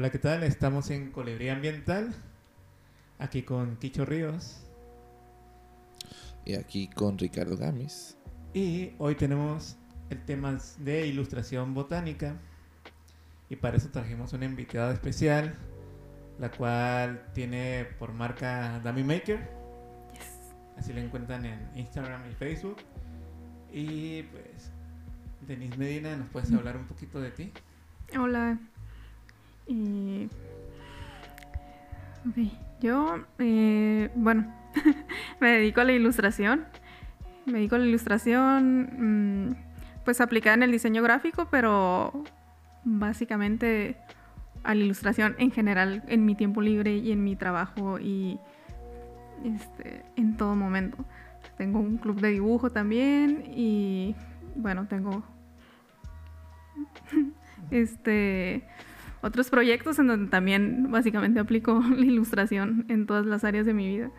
Hola, ¿qué tal? Estamos en Colibrí Ambiental, aquí con Quicho Ríos. Y aquí con Ricardo Gamis. Y hoy tenemos el tema de ilustración botánica. Y para eso trajimos una invitada especial, la cual tiene por marca Dummy Maker. Así la encuentran en Instagram y Facebook. Y pues, Denise Medina, ¿nos puedes hablar un poquito de ti? Hola. Y... ok, Yo, eh, bueno, me dedico a la ilustración. Me dedico a la ilustración, mm, pues aplicada en el diseño gráfico, pero básicamente a la ilustración en general en mi tiempo libre y en mi trabajo y este, en todo momento. Tengo un club de dibujo también y bueno, tengo este otros proyectos en donde también básicamente aplico la ilustración en todas las áreas de mi vida.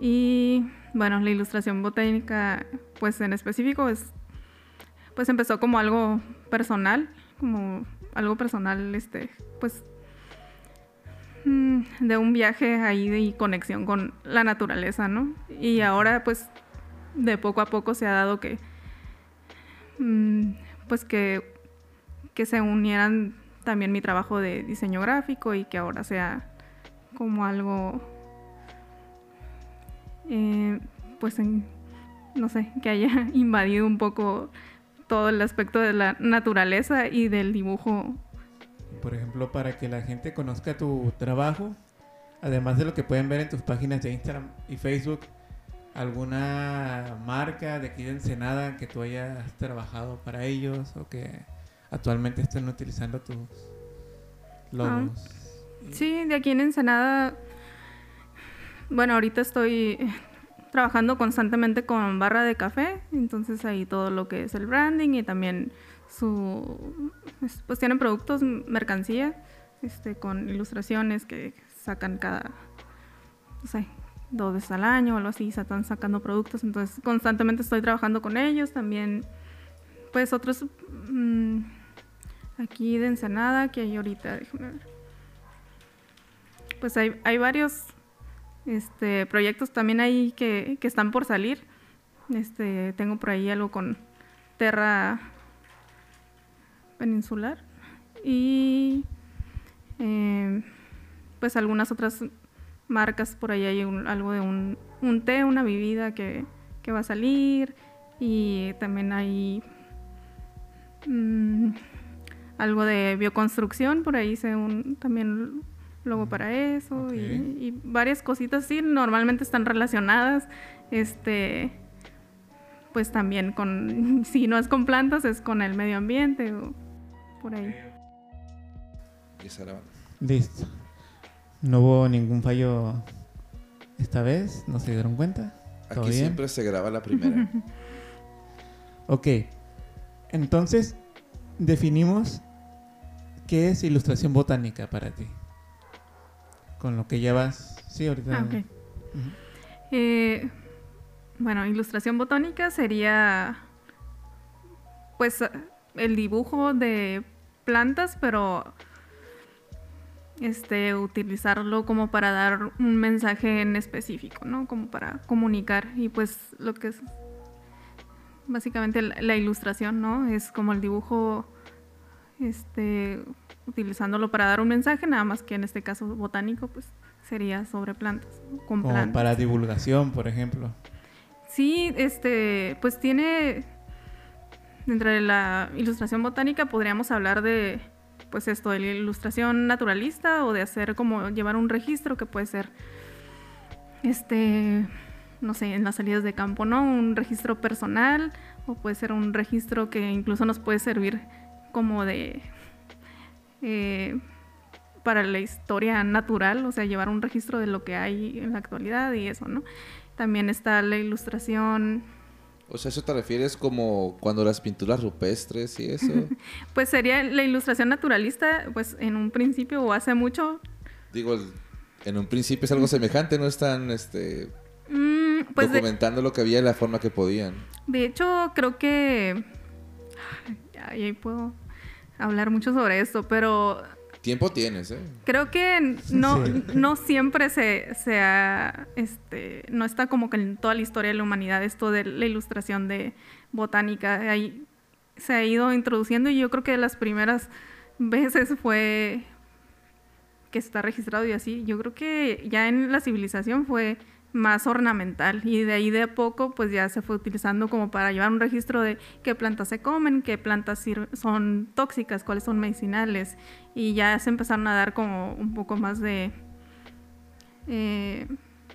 Y bueno, la ilustración botánica, pues en específico, es, pues empezó como algo personal, como algo personal, este, pues mm, de un viaje ahí de conexión con la naturaleza, ¿no? Y ahora, pues, de poco a poco se ha dado que, mm, pues que, que se unieran también mi trabajo de diseño gráfico y que ahora sea como algo, eh, pues, no sé, que haya invadido un poco todo el aspecto de la naturaleza y del dibujo. Por ejemplo, para que la gente conozca tu trabajo, además de lo que pueden ver en tus páginas de Instagram y Facebook, alguna marca de aquí de Ensenada que tú hayas trabajado para ellos o que actualmente están utilizando tus logos. Sí, de aquí en Ensenada, bueno, ahorita estoy trabajando constantemente con barra de café, entonces ahí todo lo que es el branding y también su, pues tienen productos, mercancía, este, con ilustraciones que sacan cada, no sé, dos veces al año o algo así, están sacando productos, entonces constantemente estoy trabajando con ellos, también pues otros mm, aquí de Ensenada que hay ahorita, déjame ver. Pues hay, hay varios este, proyectos también ahí que, que, están por salir. Este, tengo por ahí algo con Terra Peninsular y eh, pues algunas otras marcas por ahí hay algo de un, un té, una bebida que, que, va a salir y también hay mmm, algo de bioconstrucción, por ahí hice un también logo para eso y, varias cositas sí, normalmente están relacionadas, este, pues también con, si no es con plantas, es con el medio ambiente o por ahí. Listo. No hubo ningún fallo esta vez, ¿no se dieron cuenta? Aquí siempre se graba la primera. ok. Entonces, definimos ¿Qué es ilustración botánica para ti? Con lo que llevas. Sí, ahorita. Ah, eh, bueno, ilustración botánica sería. Pues el dibujo de plantas, pero. Este, utilizarlo como para dar un mensaje en específico, ¿no? Como para comunicar. Y pues lo que es. Básicamente la ilustración, ¿no? Es como el dibujo este, utilizándolo para dar un mensaje, nada más que en este caso botánico, pues sería sobre plantas, con Como para divulgación, por ejemplo. Sí, este, pues tiene, dentro de la ilustración botánica podríamos hablar de, pues esto, de la ilustración naturalista o de hacer como llevar un registro que puede ser, este, no sé, en las salidas de campo, ¿no? Un registro personal o puede ser un registro que incluso nos puede servir como de... Eh, para la historia natural, o sea, llevar un registro de lo que hay en la actualidad y eso, ¿no? También está la ilustración. O sea, ¿eso te refieres como cuando las pinturas rupestres y eso? pues sería la ilustración naturalista, pues en un principio o hace mucho. Digo, en un principio es algo semejante, no están este, mm, pues documentando lo que había en la forma que podían. De hecho, creo que. Ahí puedo hablar mucho sobre esto, pero Tiempo tienes, ¿eh? Creo que no, no siempre se, se ha, este, no está como que en toda la historia de la humanidad esto de la ilustración de botánica. Ahí se ha ido introduciendo y yo creo que las primeras veces fue que está registrado y así. Yo creo que ya en la civilización fue más ornamental y de ahí de a poco pues ya se fue utilizando como para llevar un registro de qué plantas se comen, qué plantas son tóxicas, cuáles son medicinales. Y ya se empezaron a dar como un poco más de eh,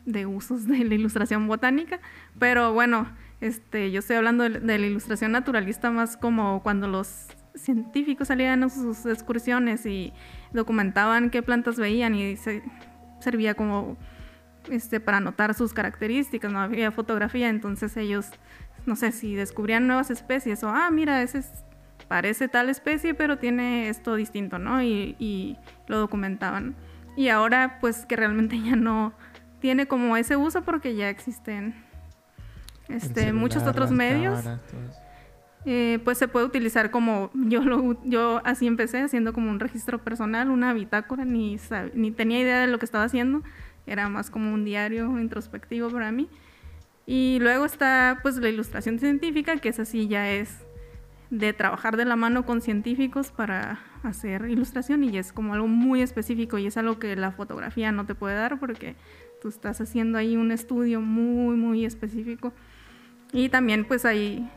de usos de la ilustración botánica, pero bueno, este, yo estoy hablando de, la ilustración naturalista más como cuando los científicos salían a sus excursiones y documentaban qué plantas veían y se servía como este, para anotar sus características, no había fotografía, entonces ellos, no sé, si descubrían nuevas especies o, ah, mira, ese parece tal especie, pero tiene esto distinto, ¿no? Y, lo documentaban. Y ahora, pues que realmente ya no tiene como ese uso porque ya existen este, muchos otros medios. Eh, pues se puede utilizar como yo lo yo así empecé haciendo como un registro personal, una bitácora, ni, ni tenía idea de lo que estaba haciendo era más como un diario introspectivo para mí. Y luego está pues la ilustración científica, que es así ya es de trabajar de la mano con científicos para hacer ilustración y es como algo muy específico y es algo que la fotografía no te puede dar porque tú estás haciendo ahí un estudio muy muy específico y también pues hay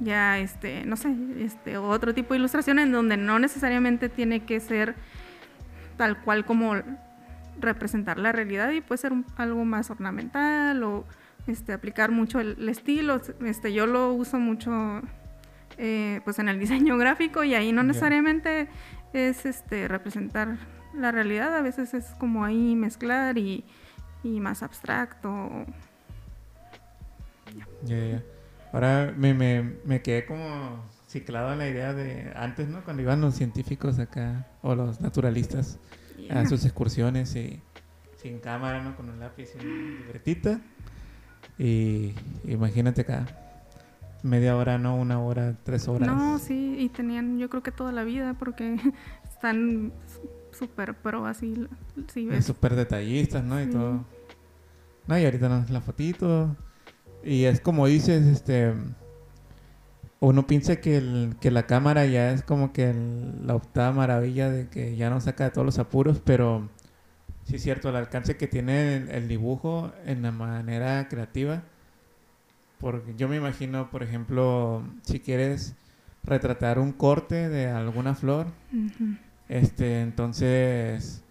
ya este no sé este otro tipo de ilustración en donde no necesariamente tiene que ser tal cual como representar la realidad y puede ser algo más ornamental o este, aplicar mucho el, estilo. Este, yo lo uso mucho eh, pues en el diseño gráfico y ahí no necesariamente es este, representar la realidad, a veces es como ahí mezclar y, y más abstracto. Ahora me, me, me quedé como ciclado en la idea de antes, ¿no? Cuando iban los científicos acá o los naturalistas a sus excursiones y sin cámara, ¿no? Con un lápiz y una libretita. Y imagínate acá, media hora, no, una hora, tres horas. No, sí, y tenían yo creo que toda la vida porque están súper pro así, sí Súper detallistas, ¿no? Y todo. No, y ahorita no, la fotito. Y es como dices, este uno piensa que, el, que la cámara ya es como que la octava maravilla de que ya no saca de todos los apuros, pero sí es cierto, el alcance que tiene el, dibujo en la manera creativa. Porque yo me imagino, por ejemplo, si quieres retratar un corte de alguna flor, este, entonces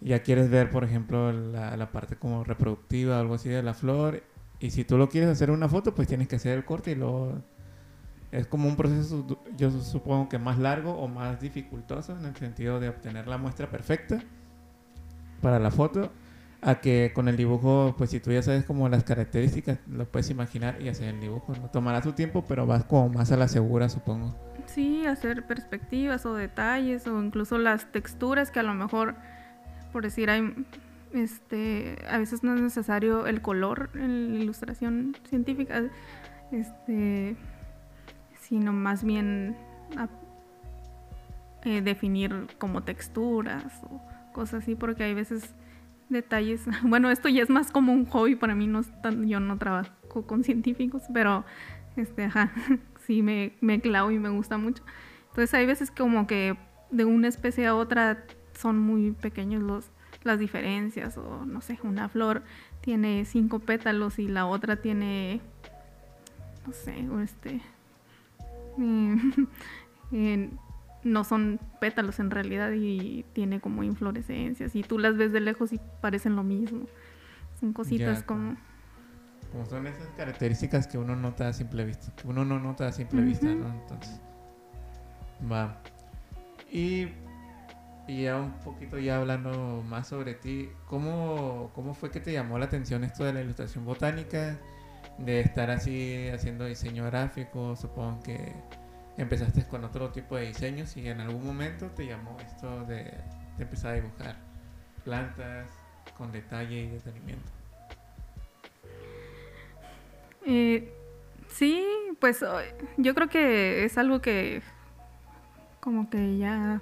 ya quieres ver, por ejemplo, la, la parte como reproductiva o algo así de la flor. Y si tú lo quieres hacer una foto, pues tienes que hacer el corte y luego es como un proceso, yo supongo que más largo o más dificultoso en el sentido de obtener la muestra perfecta para la foto, a que con el dibujo, pues si tú ya sabes como las características, lo puedes imaginar y hacer el dibujo. ¿no? Tomará su tiempo, pero vas como más a la segura, supongo. Sí, hacer perspectivas o detalles o incluso las texturas que a lo mejor, por decir, hay, este, a veces no es necesario el color en la ilustración científica. Este, sino más bien eh, definir como texturas o cosas así, porque hay veces detalles. Bueno, esto ya es más como un hobby para mí, no yo no trabajo con científicos, pero este, ajá, sí me, me clavo y me gusta mucho. Entonces hay veces como que de una especie a otra son muy pequeños los, las diferencias, o no sé, una flor tiene cinco pétalos y la otra tiene, no sé, este, Eh, no son pétalos en realidad y tiene como inflorescencias y tú las ves de lejos y parecen lo mismo. Son cositas como... Como son esas características que uno nota a simple vista, que uno no nota a simple vista, ¿no? Entonces, va. Y, y ya un poquito ya hablando más sobre ti, ¿cómo, ¿cómo fue que te llamó la atención esto de la ilustración botánica? De estar así haciendo diseño gráfico, supongo que empezaste con otro tipo de diseños y en algún momento te llamó esto de, empezar a dibujar plantas con detalle y detenimiento. Eh, sí, pues yo creo que es algo que como que ya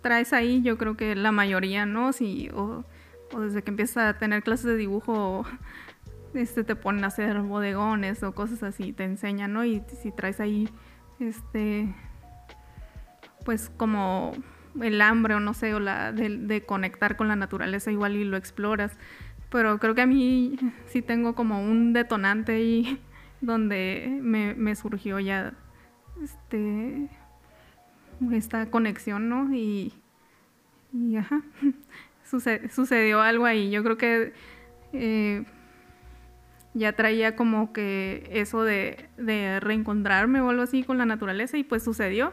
traes ahí, yo creo que la mayoría, ¿no? Si, o, desde que empiezas a tener clases de dibujo, este, te ponen a hacer bodegones o cosas así, te enseñan, ¿no? Y si traes ahí, este, pues como el hambre o no sé, o la de, conectar con la naturaleza igual y lo exploras. Pero creo que a mí sí tengo como un detonante ahí donde me, surgió ya este esta conexión, ¿no? Y, y ajá, sucedió algo ahí. Yo creo que eh, ya traía como que eso de, de, reencontrarme o algo así con la naturaleza y pues sucedió.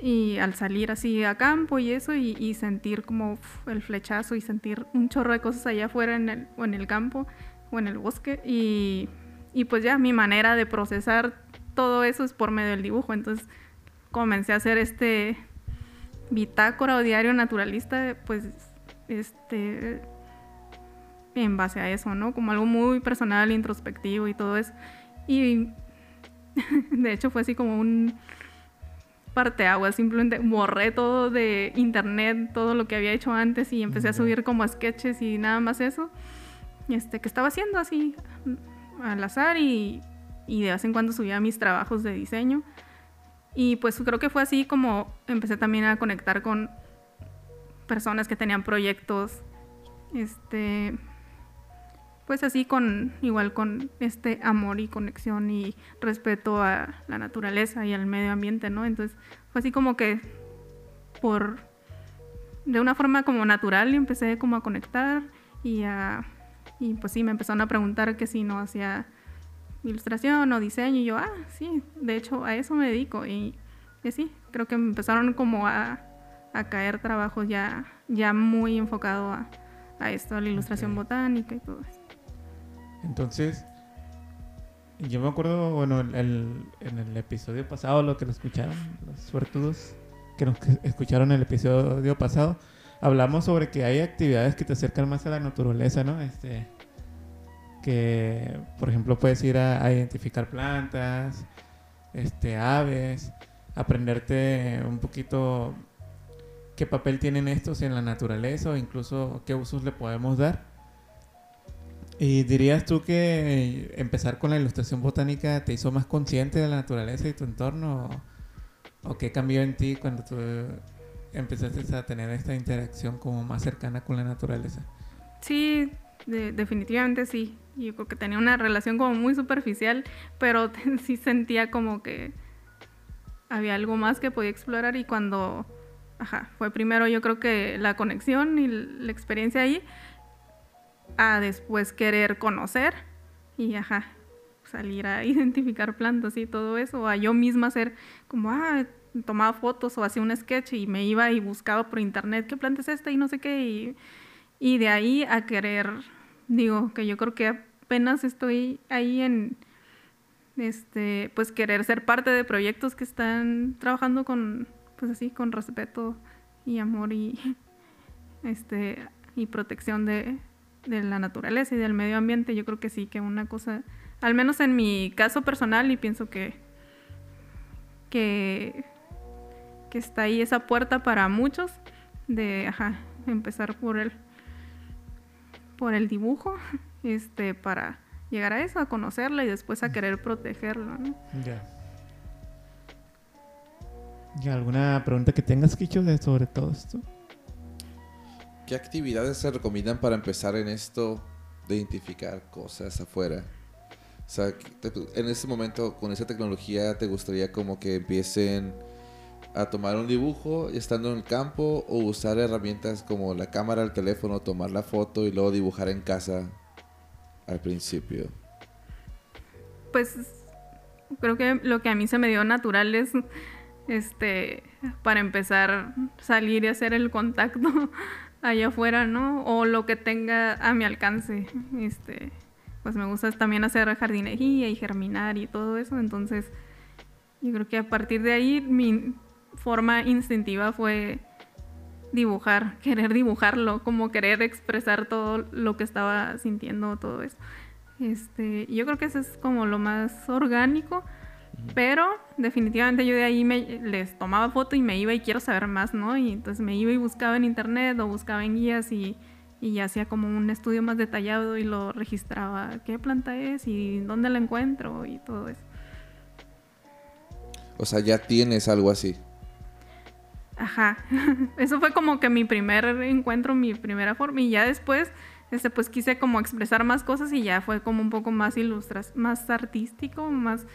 Y al salir así a campo y eso y, sentir como el flechazo y sentir un chorro de cosas allá afuera en el, o en el campo o en el bosque y, y pues ya mi manera de procesar todo eso es por medio del dibujo. Entonces comencé a hacer este bitácora o diario naturalista, pues, este, en base a eso, ¿no? Como algo muy personal, introspectivo y todo eso. Y de hecho fue así como un parteaguas, simplemente borré todo de internet, todo lo que había hecho antes y empecé a subir como sketches y nada más eso. Este, que estaba haciendo así al azar y, y de vez en cuando subía mis trabajos de diseño. Y pues creo que fue así como empecé también a conectar con personas que tenían proyectos, este, pues así con, igual con este amor y conexión y respeto a la naturaleza y al medio ambiente, ¿no? Entonces fue así como que por, de una forma como natural empecé como a conectar y a, y pues sí, me empezaron a preguntar que si no hacía ilustración o diseño y yo, ah, sí, de hecho a eso me dedico y, y sí, creo que me empezaron como a, a caer trabajos ya, ya muy enfocado a, a esto, a la ilustración botánica y todo eso. Entonces, yo me acuerdo, bueno, el, en el episodio pasado, lo que lo escucharon, los suertudos que nos escucharon el episodio pasado, hablamos sobre que hay actividades que te acercan más a la naturaleza, ¿no? Este, que por ejemplo puedes ir a, identificar plantas, este, aves, aprenderte un poquito qué papel tienen estos en la naturaleza o incluso qué usos le podemos dar. ¿Y dirías tú que empezar con la ilustración botánica te hizo más consciente de la naturaleza y tu entorno? ¿O, o qué cambió en ti cuando tú empezaste a tener esta interacción como más cercana con la naturaleza? Sí, definitivamente sí. Yo creo que tenía una relación como muy superficial, pero sí sentía como que había algo más que podía explorar y cuando, ajá, fue primero yo creo que la conexión y la experiencia ahí, a después querer conocer y, ajá, salir a identificar plantas y todo eso, a yo misma hacer como, ah, tomaba fotos o hacía un sketch y me iba y buscaba por internet qué planta es esta y no sé qué y y de ahí a querer, digo, que yo creo que apenas estoy ahí en, este, pues querer ser parte de proyectos que están trabajando con, pues así, con respeto y amor y, este, y protección de, de la naturaleza y del medio ambiente. Yo creo que sí, que una cosa, al menos en mi caso personal, y pienso que, que, que está ahí esa puerta para muchos de, ajá, empezar por el por el dibujo, este, para llegar a eso, a conocerla y después a querer protegerlo, ¿no? Ya. ¿Y alguna pregunta que tengas, Kicho, sobre todo esto? ¿Qué actividades se recomiendan para empezar en esto de identificar cosas afuera? O sea, en ese momento, con esa tecnología, ¿te gustaría como que empiecen a tomar un dibujo estando en el campo o usar herramientas como la cámara, el teléfono, tomar la foto y luego dibujar en casa al principio? Pues creo que lo que a mí se me dio natural es este para empezar salir y hacer el contacto allá afuera, ¿no? O lo que tenga a mi alcance. Este, pues me gusta también hacer jardinería y germinar y todo eso, entonces yo creo que a partir de ahí mi forma instintiva fue dibujar, querer dibujarlo, como querer expresar todo lo que estaba sintiendo, todo eso. Este, yo creo que eso es como lo más orgánico Pero definitivamente yo de ahí me, les tomaba foto y me iba y quiero saber más, ¿no? Y entonces me iba y buscaba en internet o buscaba en guías y, y hacía como un estudio más detallado y lo registraba. ¿Qué planta es y dónde la encuentro y todo eso? O sea, ya tienes algo así. Ajá. Eso fue como que mi primer encuentro, mi primera forma. Y ya después, este, pues quise como expresar más cosas y ya fue como un poco más ilustras, más artístico, más...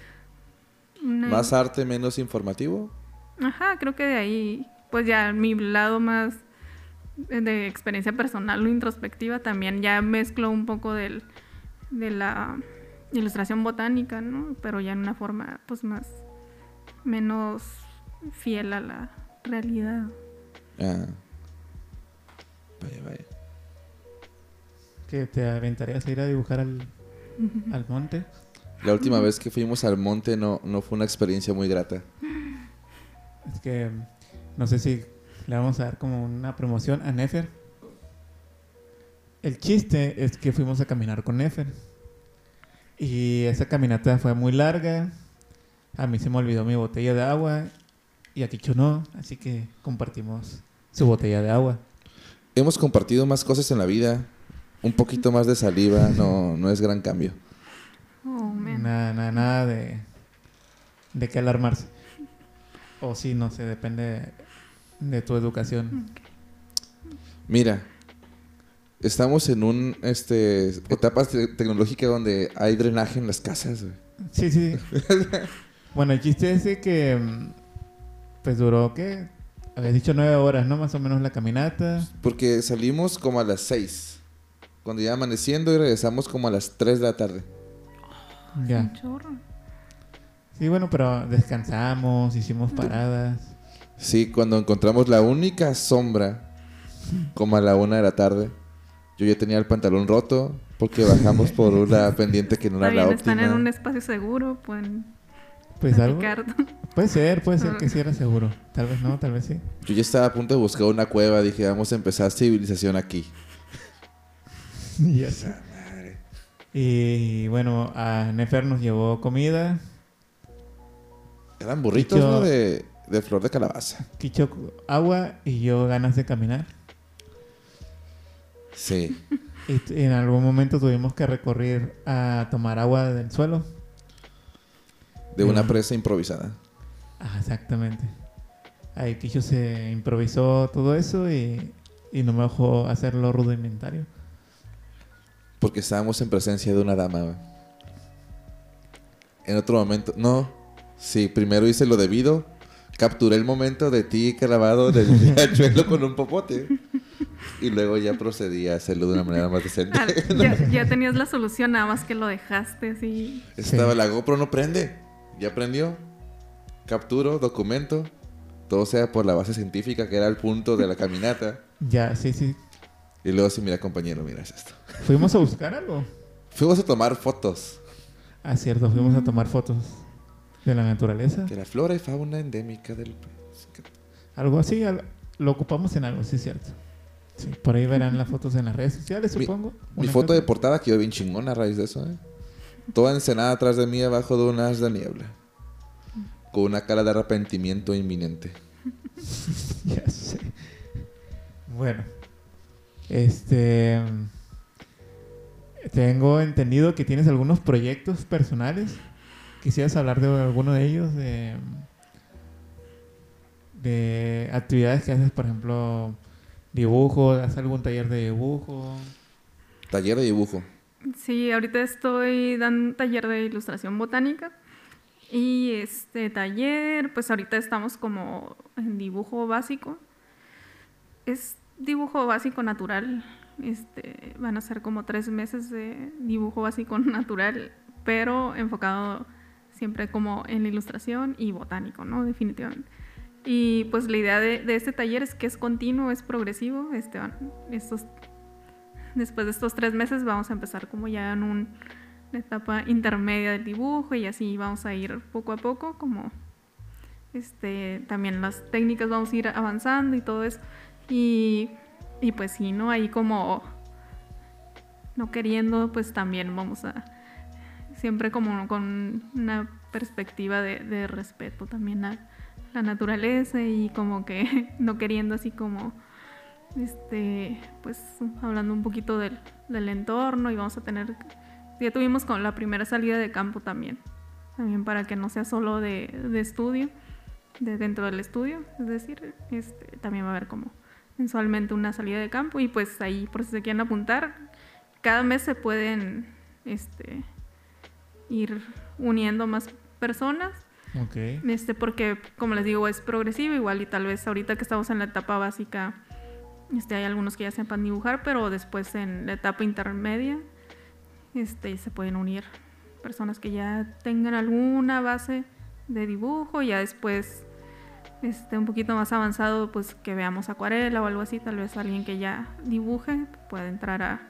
una- Más arte, menos informativo. Ajá, creo que de ahí, pues ya mi lado más de experiencia personal o introspectiva también ya mezclo un poco del, de la ilustración botánica, ¿no? Pero ya en una forma, pues más, menos fiel a la realidad. Ah. Vaya, vaya. Que te aventarías a ir a dibujar al, al monte. La última vez que fuimos al monte no, no fue una experiencia muy grata. Es que no sé si le vamos a dar como una promoción a Nefer. El chiste es que fuimos a caminar con Nefer. Y esa caminata fue muy larga. A mí se me olvidó mi botella de agua. Y a Kicho no. Así que compartimos su botella de agua. Hemos compartido más cosas en la vida. Un poquito más de saliva no, no es gran cambio. Nada, nada, nada de, de qué alarmarse. O sí, no sé, depende de tu educación. Mira, estamos en un este etapa te- tecnológica donde hay drenaje en las casas. güey. Sí, sí. bueno, el chiste es que pues duró, ¿qué? Habías dicho nueve horas, ¿no? Más o menos la caminata. Porque salimos como a las 6. Cuando ya amaneciendo y regresamos como a las 3 de la tarde. Ya. Un chorro. Sí, bueno, pero descansamos, hicimos paradas. Sí, cuando encontramos la única sombra, como a la una de la tarde, yo ya tenía el pantalón roto porque bajamos por una pendiente que no Está era la bien, están en óptima. un espacio seguro, pueden Pues algo. Puede ser, puede ser que sí era seguro. Tal vez no, tal vez sí. Yo ya estaba a punto de buscar una cueva, dije, vamos a empezar civilización aquí. Ya sé. Y bueno, a Nefer nos llevó comida. Eran burritos, ¿no? De, de flor de calabaza. Kicho agua y yo ganas de caminar. Sí. Y en algún momento tuvimos que recurrir a tomar agua del suelo. De una presa improvisada. Ah, exactamente. Ahí Kicho se improvisó todo eso y, y no me dejó hacer lo rudimentario. Porque estábamos en presencia de una dama. güey. En otro momento, no. Sí, primero hice lo debido. Capturé el momento de ti clavado del riachuelo con un popote. Y luego ya procedí a hacerlo de una manera más decente. Ah, ya, ya tenías la solución, nada más que lo dejaste así. Estaba Sí. la GoPro, no prende. Ya prendió. Capturo, documento. Todo sea por la base científica, que era el punto de la caminata. Ya, sí, sí. Y luego, sí, mira, compañero, mira es esto. Fuimos a buscar algo. Fuimos a tomar fotos Ah, cierto, fuimos a tomar fotos de la naturaleza. de la flora y fauna endémica del. Algo así, lo ocupamos en algo, sí, cierto. Sí, por ahí verán las fotos en las redes sociales, supongo. Mi foto de portada quedó bien chingona a raíz de eso, ¿eh? Toda encenada atrás de mí abajo de un haz de niebla. Con una cara de arrepentimiento inminente. Ya sé. Bueno, este. Tengo entendido que tienes algunos proyectos personales. ¿Quisieras hablar de alguno de ellos? De, de actividades que haces, por ejemplo, dibujo, ¿haces algún taller de dibujo? Taller de dibujo. Sí, ahorita estoy dando un taller de ilustración botánica. Y este taller, pues ahorita estamos como en dibujo básico. Es dibujo básico natural. Este, van a ser como tres meses de dibujo básico natural, pero enfocado siempre como en la ilustración y botánico, ¿no? Definitivamente. Y pues la idea de, este taller es que es continuo, es progresivo. Este, van- estos después de estos tres meses vamos a empezar como ya en un- una etapa intermedia del dibujo y así vamos a ir poco a poco como este también las técnicas vamos a ir avanzando y todo eso y, y pues sí no ahí como no queriendo pues también vamos a siempre como con una perspectiva de, de respeto también a la naturaleza y como que no queriendo así como este pues hablando un poquito del, entorno y vamos a tener ya tuvimos con la primera salida de campo también también para que no sea solo de, de estudio de dentro del estudio es decir este también va a haber como mensualmente una salida de campo y pues ahí por si se quieren apuntar cada mes se pueden este ir uniendo más personas. Este, porque, como les digo, es progresivo igual y tal vez ahorita que estamos en la etapa básica, este, hay algunos que ya sepan dibujar, pero después en la etapa intermedia, este, se pueden unir personas que ya tengan alguna base de dibujo y ya después, este, un poquito más avanzado, pues que veamos acuarela o algo así, tal vez alguien que ya dibuje puede entrar a,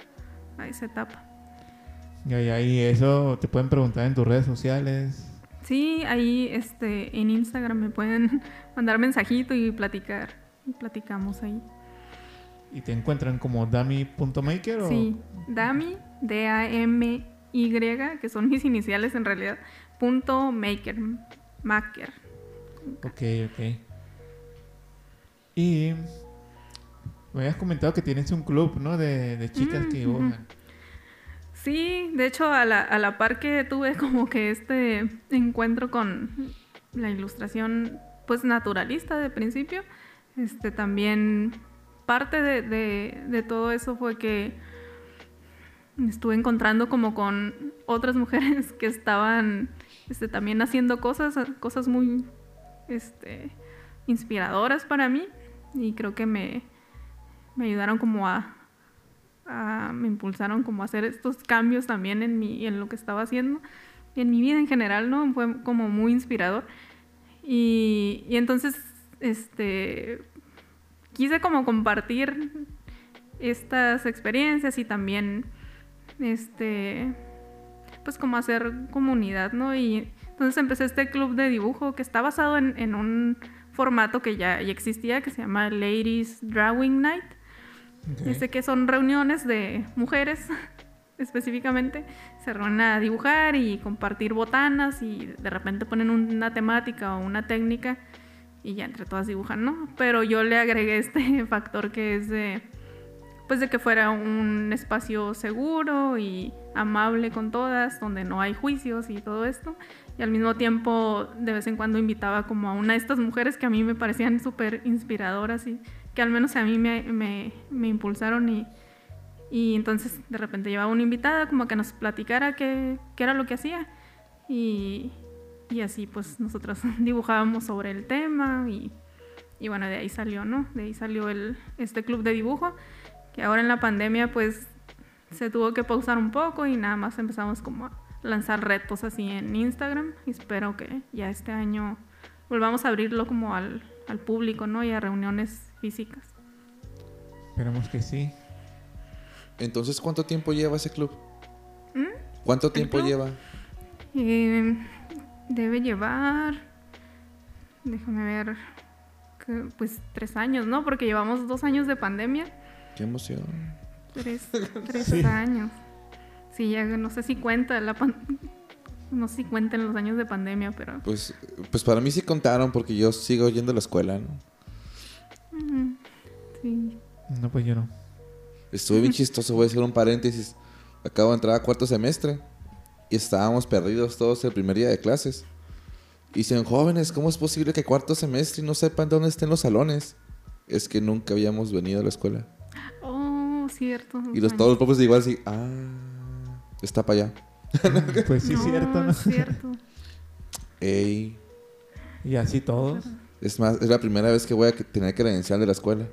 a esa etapa. Y ahí, eso te pueden preguntar en tus redes sociales. Sí, ahí este, en Instagram me pueden mandar mensajito y platicar. Y platicamos ahí. Y te encuentran como dami.maker o... Sí, Dami, D-A-M-Y, que son mis iniciales en realidad, punto maker, maker. Ok, ok. Y me habías comentado que tienes un club, ¿no? De, de chicas Mm, que dibujan. Sí, de hecho a la, a la par que tuve como que este encuentro con la ilustración pues naturalista de principio, este también parte de, de- de todo eso fue que me estuve encontrando como con otras mujeres que estaban este, también haciendo cosas, cosas muy este, inspiradoras para mí y creo que me, me ayudaron como a, me impulsaron como a hacer estos cambios también en mi en lo que estaba haciendo y en mi vida en general no fue como muy inspirador. Y, y entonces este quise como compartir estas experiencias y también este pues como hacer comunidad no y entonces empecé este club de dibujo que está basado en, en un formato que ya, ya existía que se llama Ladies Drawing Night Ok. este que son reuniones de mujeres específicamente se reúnen a dibujar y compartir botanas y de repente ponen una temática o una técnica y ya entre todas dibujan, ¿no? Pero yo le agregué este factor que es de pues de que fuera un espacio seguro y amable con todas, donde no hay juicios y todo esto. Y al mismo tiempo, de vez en cuando invitaba como a una de estas mujeres que a mí me parecían súper inspiradoras y que al menos a mí me, me, me impulsaron y, y entonces de repente llevaba una invitada como que nos platicara qué, qué era lo que hacía. Y, y así pues nosotros dibujábamos sobre el tema y, y bueno, de ahí salió, ¿no? De ahí salió el, este club de dibujo, que ahora en la pandemia pues se tuvo que pausar un poco y nada más empezamos como a lanzar retos así en Instagram. Y espero que ya este año volvamos a abrirlo como al, al público, ¿no? Y a reuniones físicas. Esperemos que sí. Entonces, ¿cuánto tiempo lleva ese club? ¿Mm? ¿Cuánto tiempo club? lleva? Eh, debe llevar, déjame ver, que, pues tres años, ¿no? Porque llevamos dos años de pandemia. Qué emoción. Tres, tres Sí. años. Sí, ya no sé si cuenta la pan- no sé si cuentan los años de pandemia, pero Pues, pues para mí sí contaron porque yo sigo yendo a la escuela, ¿no? sí. No, pues yo no. Estuve bien chistoso, voy a hacer un paréntesis. Acabo de entrar a cuarto semestre y estábamos perdidos todos el primer día de clases. Y dicen, jóvenes, ¿cómo es posible que cuarto semestre y no sepan dónde estén los salones? Es que nunca habíamos venido a la escuela. Oh, cierto. Y los, todos los profes igual así, ah, está para allá. Pues sí, es cierto, ¿no? es cierto. Ey, Y así todos. es más, es la primera vez que voy a que- tener credencial de la escuela.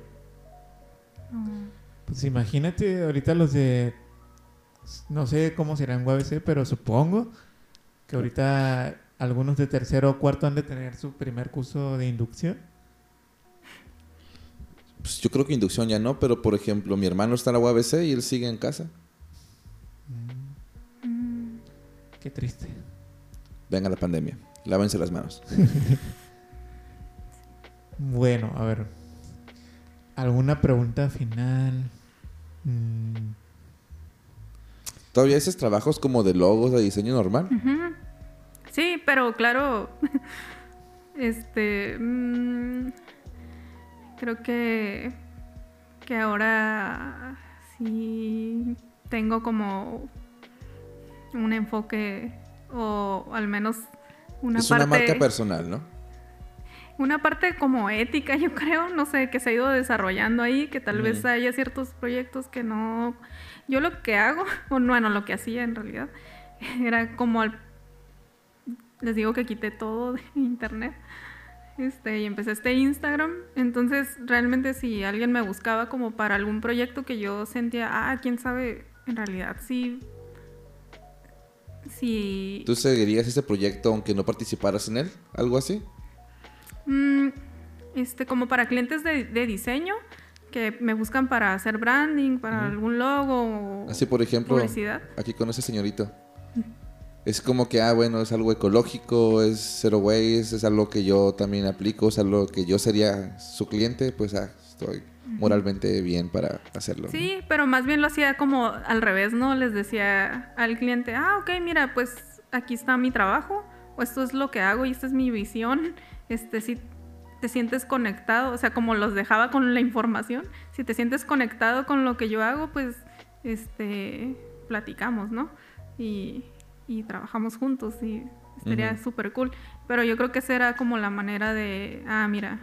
No. Pues imagínate ahorita los de... No sé cómo serán UABC, pero supongo que ahorita algunos de tercero o cuarto han de tener su primer curso de inducción. Pues yo creo que inducción ya no, pero por ejemplo, mi hermano está en la UABC y él sigue en casa. Qué triste. Venga la pandemia, lávense las manos. Bueno, a ver. ¿Alguna pregunta final? Mm, ¿Todavía haces trabajos como de logos, de diseño normal? Sí, pero claro, este, mm, creo que, que ahora sí tengo como un enfoque o al menos una es parte... una marca personal, ¿no? Una parte como ética, yo creo, no sé, que se ha ido desarrollando ahí, que tal vez haya ciertos proyectos que no... Yo lo que hago, o bueno, lo que hacía en realidad, era como al... Les digo que quité todo de internet. Este, y empecé este Instagram. Entonces, realmente si alguien me buscaba como para algún proyecto que yo sentía, ah, quién sabe, en realidad sí... Sí... ¿Tú seguirías ese proyecto aunque no participaras en él? ¿Algo así? Mm, este, como para clientes de, de diseño que me buscan para hacer branding, para algún logo o Así, por ejemplo, publicidad. aquí con ese señorito. Es como que, ah, bueno, es algo ecológico, es zero waste, es algo que yo también aplico, es algo que yo sería su cliente, pues ah, estoy moralmente bien para hacerlo. ¿no? Sí, pero más bien lo hacía como al revés, ¿no? Les decía al cliente, ah, ok, mira, pues aquí está mi trabajo, o esto es lo que hago y esta es mi visión. Este, si te sientes conectado, o sea, como los dejaba con la información, si te sientes conectado con lo que yo hago, pues, este, platicamos, ¿no? Y, y trabajamos juntos y estaría Ujú. súper cool. Pero yo creo que esa era como la manera de, ah, mira,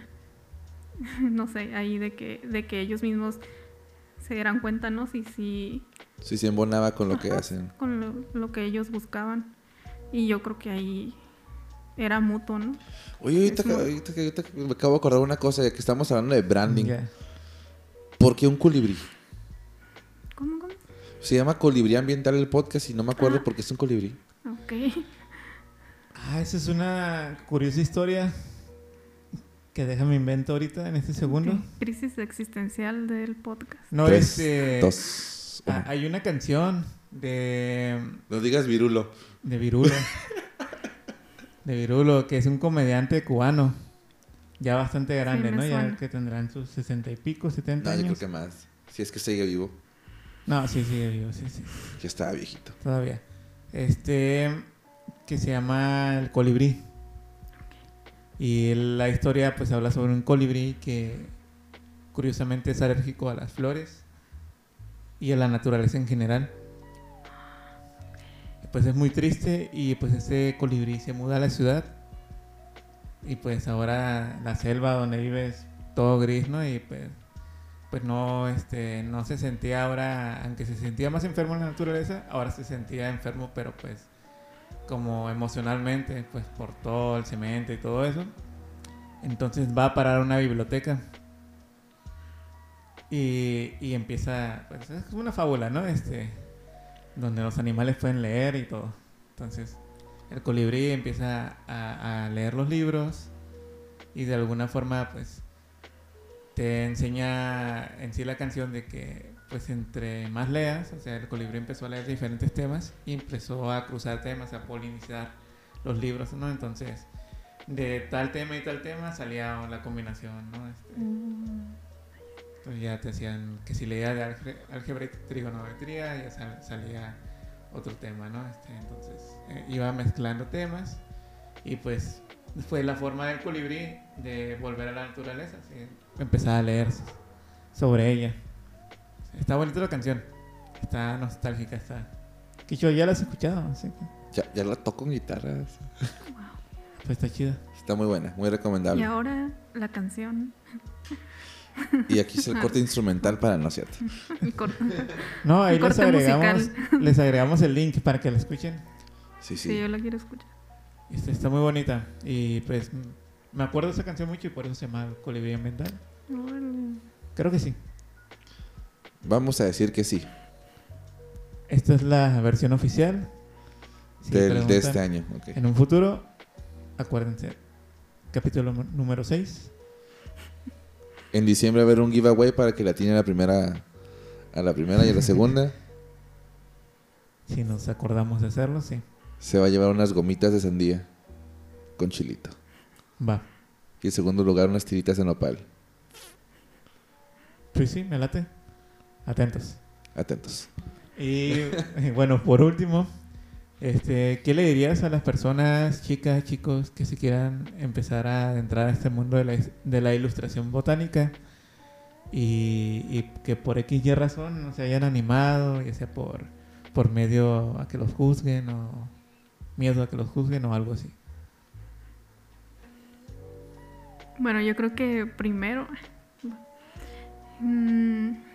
no sé, ahí de que, de que ellos mismos se dieran cuenta, ¿no? Si, si Sí, se embonaba con lo que hacen. con lo, lo que ellos buscaban. Y yo creo que ahí era mutuo, ¿no? Oye, ahorita, muy- ahorita ahorita me acabo de acordar una cosa, ya que estamos hablando de branding. Ya. ¿Por qué un colibrí? ¿Cómo, cómo? Se llama Colibrí Ambiental el podcast y no me acuerdo Ah. por qué es un colibrí. Ok. Ah, esa es una curiosa historia que déjame invento ahorita en este segundo. Crisis existencial del podcast. No Tres, es. eh, dos, ah, hay una canción de. No digas virulo. de Virulo. de Virulo, que es un comediante cubano. Ya bastante grande, ¿no? Ya que tendrán sus sesenta y pico, setenta No, yo creo años. que más. Si es que sigue vivo, No, sí, sí, vivo, sí, sí. ya estaba viejito. Todavía. Este. Que se llama El Colibrí. Y la historia, pues, habla sobre un colibrí que. Curiosamente es alérgico a las flores. Y a la naturaleza en general. Pues es muy triste. Y pues este colibrí se muda a la ciudad. Y pues ahora la selva donde vive es todo gris, ¿no? Y pues pues no, este, no se sentía ahora, aunque se sentía más enfermo en la naturaleza, ahora se sentía enfermo, pero pues como emocionalmente, pues por todo el cemento y todo eso. Entonces va a parar a una biblioteca y, y empieza, pues es una fábula, ¿no? Este, donde los animales pueden leer y todo. Entonces el colibrí empieza a, a leer los libros y de alguna forma, pues te enseña en sí la canción de que pues entre más leas, o sea, el colibrí empezó a leer diferentes temas y empezó a cruzar temas, a polinizar los libros, ¿no? Entonces, de tal tema y tal tema salía la combinación, ¿no? Este, entonces ya te hacían que si leía de álge- álgebra y trigonometría, ya sal- salía otro tema, ¿no? Este, entonces, eh, iba mezclando temas y pues fue la forma del colibrí de volver a la naturaleza, así, empezar a leer sobre ella. Está bonita la canción, está nostálgica, está... Kicho, ya la has escuchado, así que Ya, ya la toco en guitarra. pues está chida. Está muy buena, muy Y recomendable. ahora la canción. Y aquí es el corte instrumental para no cierto. Y. No, ahí les agregamos, les agregamos el link para que la escuchen. Sí, Sí, sí. yo la quiero escuchar. Está muy bonita y pues me acuerdo de esa canción mucho y por eso se llama Colibrí Ambiental. Órale. Creo que sí. Vamos a decir que sí, Esta es la versión oficial. Si del- de este año. En un futuro, acuérdense, capítulo número 6. En diciembre va a haber un giveaway para que la tiene a la primera, a la primera y a la segunda. Si nos acordamos de hacerlo, sí. Se va a llevar unas gomitas de sandía con chilito. Va. Y en segundo lugar unas tiritas de nopal. Pues sí, me late. Atentos. Atentos. Y bueno, por último, Este, ¿Qué le dirías a las personas, chicas, chicos, que se quieran empezar a entrar a este mundo de la, de la ilustración botánica y, y, que por X y razón no se hayan animado, ya sea por, por medio a que los juzguen o miedo a que los juzguen o algo así? Bueno, yo creo que primero... Mmm,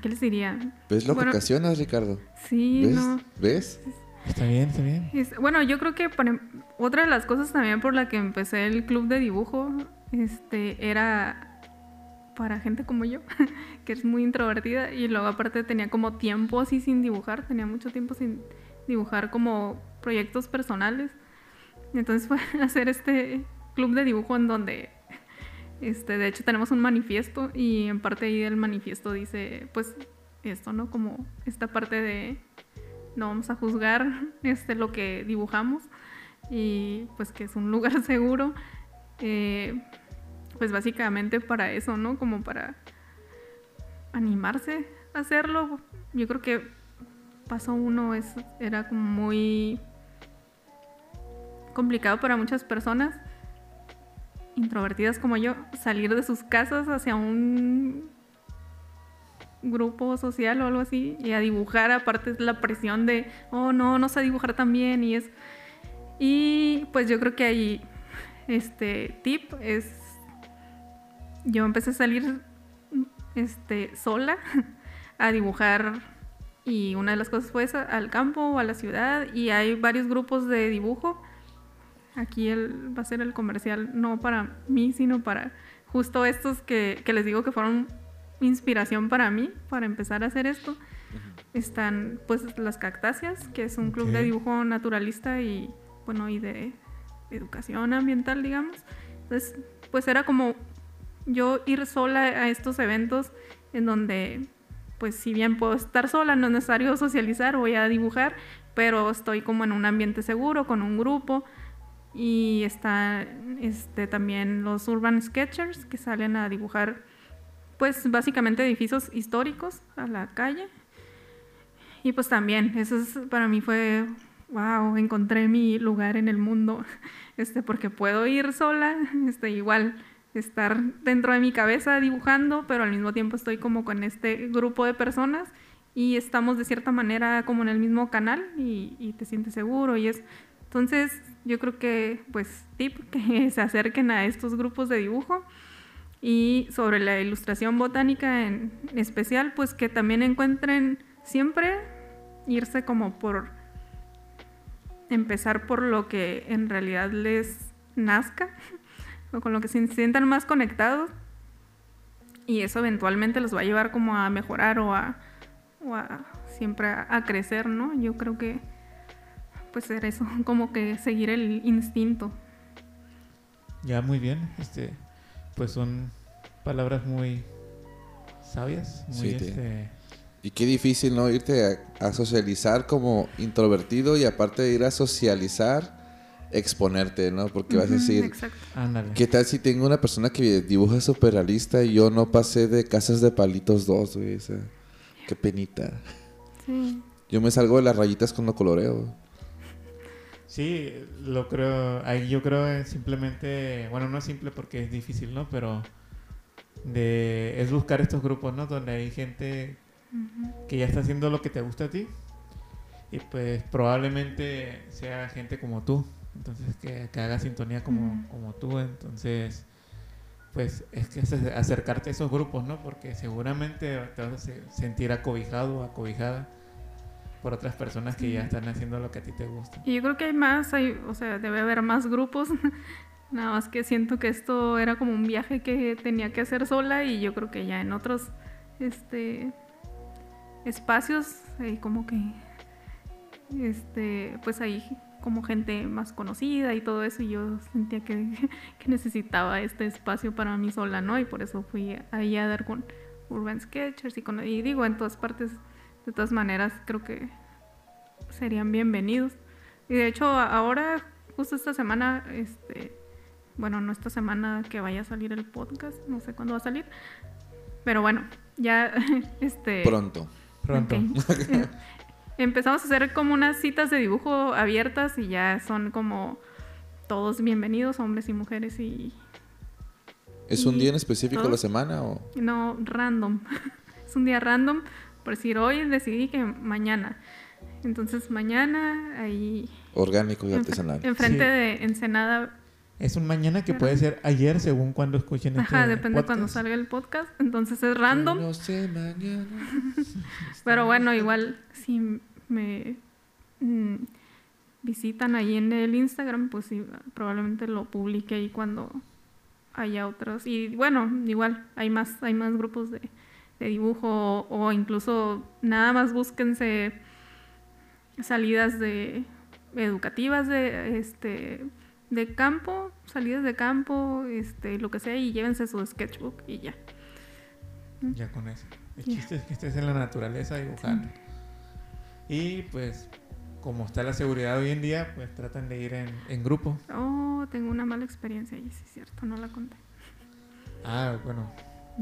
¿Qué les diría? ¿Ves lo que ocasionas, Ricardo? Sí, ¿Ves? no. ¿Ves? Está bien, está bien. Es- bueno, yo creo que para- otra de las cosas también por la que empecé el club de dibujo este, era para gente como yo, que es muy introvertida y luego aparte tenía como tiempo así sin dibujar, tenía mucho tiempo sin dibujar como proyectos personales. Entonces fue hacer este club de dibujo en donde, este, de hecho tenemos un manifiesto y en parte ahí del manifiesto dice, pues esto, ¿no? Como esta parte de no vamos a juzgar este, lo que dibujamos y pues que es un lugar seguro. eh, pues básicamente para eso, ¿no? Como para animarse a hacerlo. Yo creo que paso uno es, era como muy complicado para muchas personas introvertidas como yo salir de sus casas hacia un grupo social o algo así y a dibujar aparte la presión de oh no no sé dibujar tan bien y es y pues yo creo que ahí este tip es yo empecé a salir este sola a dibujar y una de las cosas fue al campo o a la ciudad y hay varios grupos de dibujo aquí el, va a ser el comercial no para mí sino para justo estos que, que les digo que fueron inspiración para mí para empezar a hacer esto. Están pues las cactáceas que es un club Ok. de dibujo naturalista y bueno y de educación ambiental digamos. Entonces pues era como yo ir sola a estos eventos en donde pues si bien puedo estar sola no es necesario socializar voy a dibujar pero estoy como en un ambiente seguro con un grupo y está este también los urban sketchers que salen a dibujar pues básicamente edificios históricos a la calle. Y pues también, eso es, para mí fue, wow, encontré mi lugar en el mundo, este, porque puedo ir sola, este, igual estar dentro de mi cabeza dibujando, pero al mismo tiempo estoy como con este grupo de personas y estamos de cierta manera como en el mismo canal y, y te sientes seguro y es... Entonces, yo creo que, pues, tip, que se acerquen a estos grupos de dibujo y sobre la ilustración botánica en especial, pues que también encuentren siempre irse como por empezar por lo que en realidad les nazca o con lo que se sientan más conectados y eso eventualmente los va a llevar como a mejorar o a, o a siempre a, a crecer, ¿no? Yo creo que pues era eso, como que seguir el instinto. Ya, muy bien. Este, pues son palabras muy sabias, muy Sí, este, Y qué difícil, ¿no? Irte a, a socializar como introvertido y aparte de ir a socializar, exponerte, ¿no? Porque vas a decir. ¿qué tal si tengo una persona que dibuja súper realista y yo no pasé de casas de palitos dos, güey? O sea, qué penita. Sí. Yo me salgo de las rayitas cuando coloreo. Sí, lo creo, ahí yo creo es simplemente, bueno, no es simple porque es difícil, ¿no? Pero de, es buscar estos grupos, ¿no? Donde hay gente que ya está haciendo lo que te gusta a ti y pues probablemente sea gente como tú, entonces que, que haga sintonía como, como tú, entonces pues es que es acercarte a esos grupos, ¿no? Porque seguramente te vas a se- sentir acobijado o acobijada por otras personas que ya están haciendo lo que a ti te gusta. Y yo creo que hay más, hay, o sea, debe haber más grupos. Nada más que siento que esto era como un viaje que tenía que hacer sola y yo creo que ya en otros este espacios hay como que este pues hay como gente más conocida y todo eso y yo sentía que, que necesitaba este espacio para mí sola, ¿no? Y por eso fui ahí a dar con Urban Sketchers y con y digo en todas partes de todas maneras creo que serían bienvenidos. Y de hecho, ahora, justo esta semana, este, bueno, no esta semana que vaya a salir el podcast, no sé cuándo va a salir, pero bueno, ya, este... Pronto. Pronto. Em- Empezamos a hacer como unas citas de dibujo abiertas y ya son como todos bienvenidos, hombres y mujeres y ¿Es un Y día en específico a la todos- semana o...? no random. es un día random, por decir hoy decidí que mañana. Entonces mañana ahí Orgánico y artesanal. enfrente Sí. de Ensenada Es un mañana que puede ser ayer según cuando escuchen este Ajá, depende cuando podcast. salga el podcast. Entonces es random. No sé mañana. Pero bueno, igual si me mm, visitan ahí en el Instagram, pues sí, probablemente lo publique ahí cuando haya otros. Y bueno, igual hay más, hay más grupos de, de dibujo o, incluso nada más búsquense salidas de educativas de este de campo, salidas de campo, este, lo que sea, y llévense su sketchbook y ya. Ya con eso. El Ya. chiste es que estés en la naturaleza dibujando. Y pues, como está la seguridad hoy en día, pues tratan de ir en, en grupo. Oh, tengo una mala experiencia y sí es cierto, no la conté. Ah, bueno.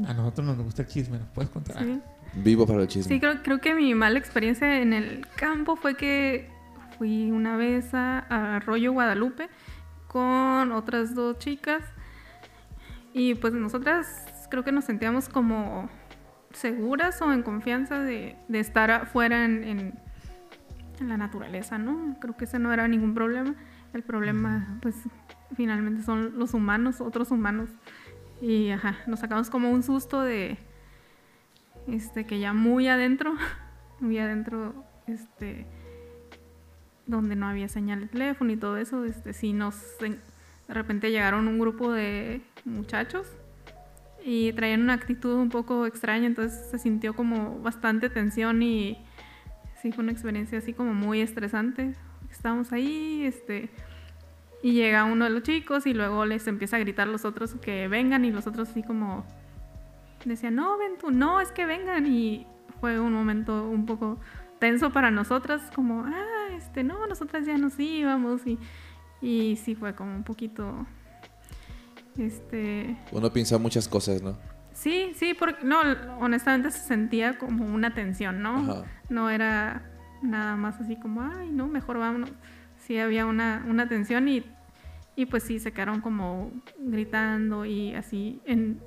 A nosotros nos gusta el chisme, ¿nos puedes contar? Sí, Vivo para el chisme. sí creo, creo que mi mala experiencia en el campo fue que fui una vez a, a Arroyo Guadalupe con otras dos chicas y pues nosotras creo que nos sentíamos como seguras o en confianza de, de estar afuera en, en- en la naturaleza, ¿no? Creo que ese no era ningún problema. El problema, pues, finalmente son los humanos, otros humanos. Y, ajá, nos sacamos como un susto de, este, que ya muy adentro, muy adentro, este, donde no había señal de teléfono y todo eso, este, sí nos, de repente llegaron un grupo de muchachos y traían una actitud un poco extraña, entonces se sintió como bastante tensión y sí fue una experiencia así como muy estresante. Estábamos ahí, este, y llega uno de los chicos y luego les empieza a gritar los otros que vengan y los otros así como decían, no, ven tú, no, es que vengan y fue un momento un poco tenso para nosotras, como, ah, este, no, nosotras ya nos íbamos y, y sí fue como un poquito, este, Uno piensa muchas cosas, ¿no? Sí, sí, porque no, honestamente se sentía como una tensión, ¿no? Ajá. No era nada más así como, ay, no, mejor vámonos. Sí había una, una tensión y, y pues sí, se quedaron como gritando y así en,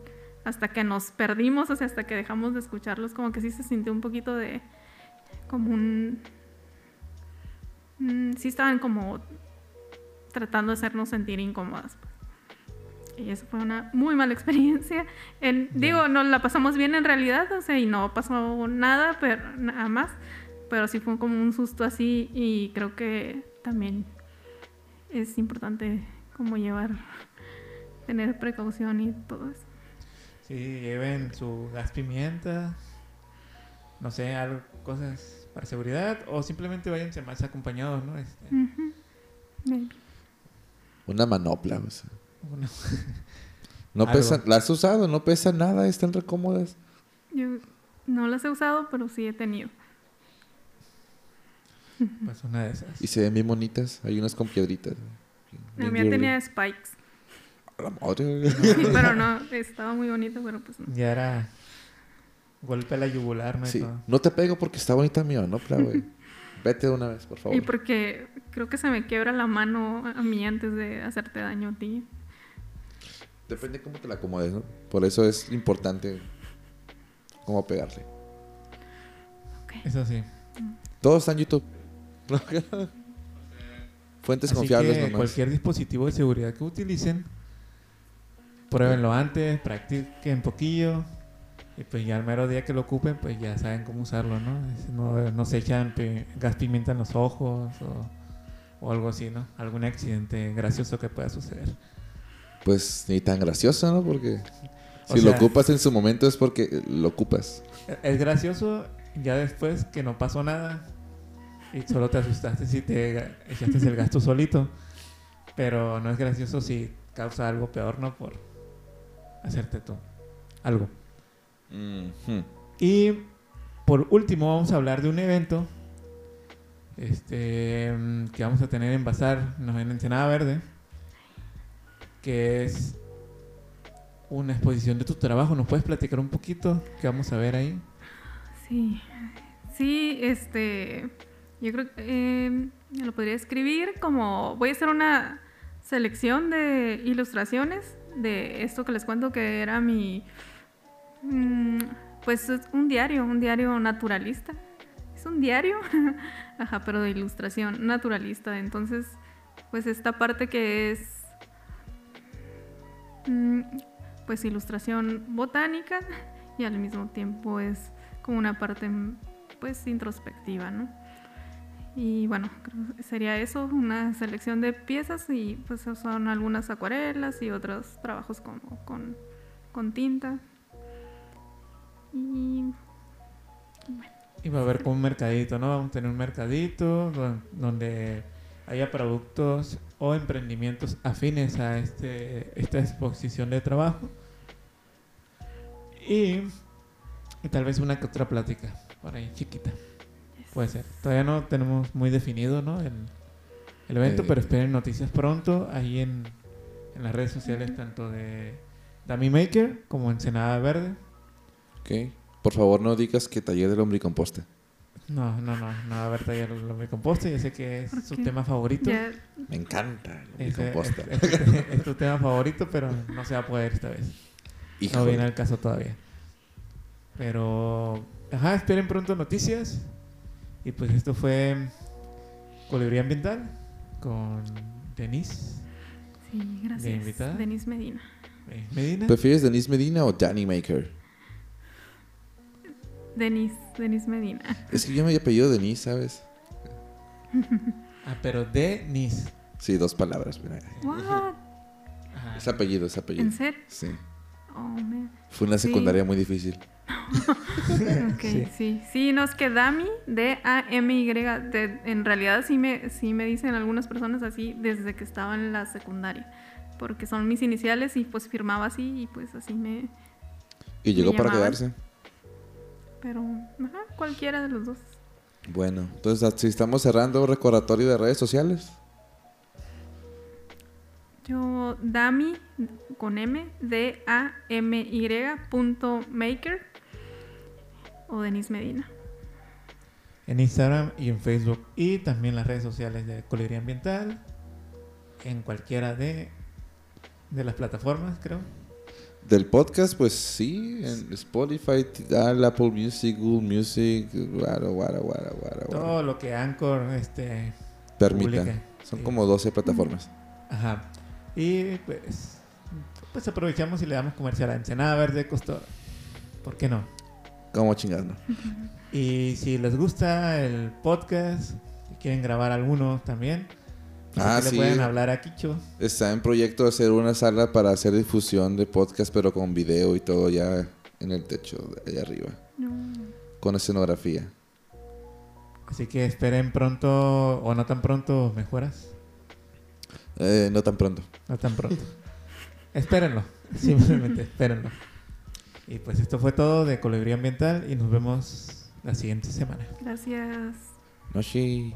hasta que nos perdimos, o sea, hasta que dejamos de escucharlos, como que sí se sintió un poquito de, como un, mm, sí estaban como tratando de hacernos sentir incómodas. pues. Y eso fue una muy mala experiencia. En, Digo, nos la pasamos bien en realidad, o sea, y no pasó nada, pero nada más. Pero sí fue como un susto así y creo que también es importante como llevar, tener precaución y todo eso. Sí, lleven su gas pimienta, no sé, algo, cosas para seguridad, o simplemente váyanse más acompañados, ¿no? Este. Maybe. Una manopla, o sea. No Algo. pesa, ¿La has usado? No pesa nada, están re cómodas. Yo no las he usado, pero sí he tenido. pues una de esas. Y se ven bien bonitas. Hay unas con piedritas. La mía tenía spikes, A la madre. Sí, pero no, estaba muy bonito, pero pues no. Ya era golpe a la yugular, ¿no? Y Sí. todo. No te pego porque está bonita mi manopla, güey. Vete de una vez, por favor. Y porque creo que se me quiebra la mano a mí antes de hacerte daño a ti. Depende cómo te la acomodes, ¿no? Por eso es importante cómo pegarle. Eso sí. Todo está en YouTube. Fuentes Así confiables que nomás. cualquier dispositivo de seguridad que utilicen, pruébenlo antes, practiquen poquillo. Y pues ya al mero día que lo ocupen, pues ya saben cómo usarlo, ¿no? No, no se echan gas pimienta en los ojos o, o algo así, ¿no? Algún accidente gracioso que pueda suceder. Pues ni tan gracioso, ¿no? Porque si lo sea- ocupas en su momento es porque lo ocupas. Es gracioso ya después que no pasó nada y solo te asustaste si te echaste el gasto solito. Pero no es gracioso si causa algo peor, ¿no? Por hacerte tú algo. Ujú. Y por último vamos a hablar de un evento este, mm, que vamos a tener en Bazar, nos en Ensenada Verde, que es una exposición de tu trabajo. ¿Nos puedes platicar un poquito? ¿Qué vamos a ver ahí? Sí, sí, este, yo creo que eh, lo podría escribir como, voy a hacer una selección de ilustraciones de esto que les cuento que era mi, mm, pues es un diario, un diario naturalista. Es un diario, ajá, pero de ilustración naturalista. Entonces, pues esta parte que es, mm, pues ilustración botánica y al mismo tiempo es como una parte, pues introspectiva, ¿no? Y bueno, sería eso, una selección de piezas y pues son algunas acuarelas y otros trabajos como con, tinta. Y bueno, Y va a haber como un mercadito, ¿no? Vamos a tener un mercadito don- donde haya productos o emprendimientos afines a este, esta exposición de trabajo. Y, y tal vez una que otra plática por ahí, chiquita. Puede ser. Todavía no tenemos muy definido, ¿no? El, el evento, Eh. pero esperen noticias pronto ahí en, en las redes sociales, tanto de Dummy Maker como Ensenada Verde. Ok. Por favor, no digas que taller del lombricomposta. No, no, no, no va a haber taller de lombricomposta. Yo sé que es ¿Por su tema favorito. ya, Me encanta el lombricomposta. es, es tu- es tu tema favorito, pero no se va a poder esta vez. No Híjole. viene al caso todavía. Pero, ajá, esperen pronto noticias. Y pues esto fue Colibrí Ambiental con Denise sí, ¿De gracias. invitada? Denise Medina. eh, Medina. ¿Prefieres Denise Medina o Danny Maker? Denise, Denise Medina. Es que yo me apellido Denise, ¿sabes? Ah, pero Denise. Sí, dos palabras. mira. What? Es apellido, es apellido. ¿En serio? Sí. Oh, man. Fue una Sí. secundaria muy difícil. Ok, Sí. sí. sí. no es que Dami, D-A-M-Y, en realidad sí me, sí me dicen algunas personas así desde que estaba en la secundaria, porque son mis iniciales y pues firmaba así y pues así me... Y llegó Me para llamaban. quedarse. Pero, ajá, cualquiera de los dos. Bueno, entonces si estamos cerrando recordatorio de redes sociales. Yo, Dami, con M, D-A-M-Y, punto maker, o Denise Medina. En Instagram y en Facebook. Y también las redes sociales de Colibrí Ambiental. En cualquiera de, de las plataformas, creo. Del podcast, pues sí, en Spotify, Tidal, Apple Music, Google Music, guara, guara, guara, guara, guara. Todo lo que Anchor este, publica. Son Sí. como 12 plataformas. Ajá. Y pues, pues aprovechamos y le damos comercial a Ensenada Verde Costor. ¿Por qué no? Como chingando. Y si les gusta el podcast, si quieren grabar algunos también, pues Ah, sí. le pueden hablar a Kicho. Está en proyecto de hacer una sala para hacer difusión de podcast, pero con video y todo ya en el techo de allá arriba. No. Con escenografía. Así que esperen pronto, o no tan pronto, mejoras. Eh, no tan pronto. No tan pronto. Espérenlo. Simplemente espérenlo. Y pues esto fue todo de Colibrí Ambiental y nos vemos la siguiente semana. Gracias. No, sí.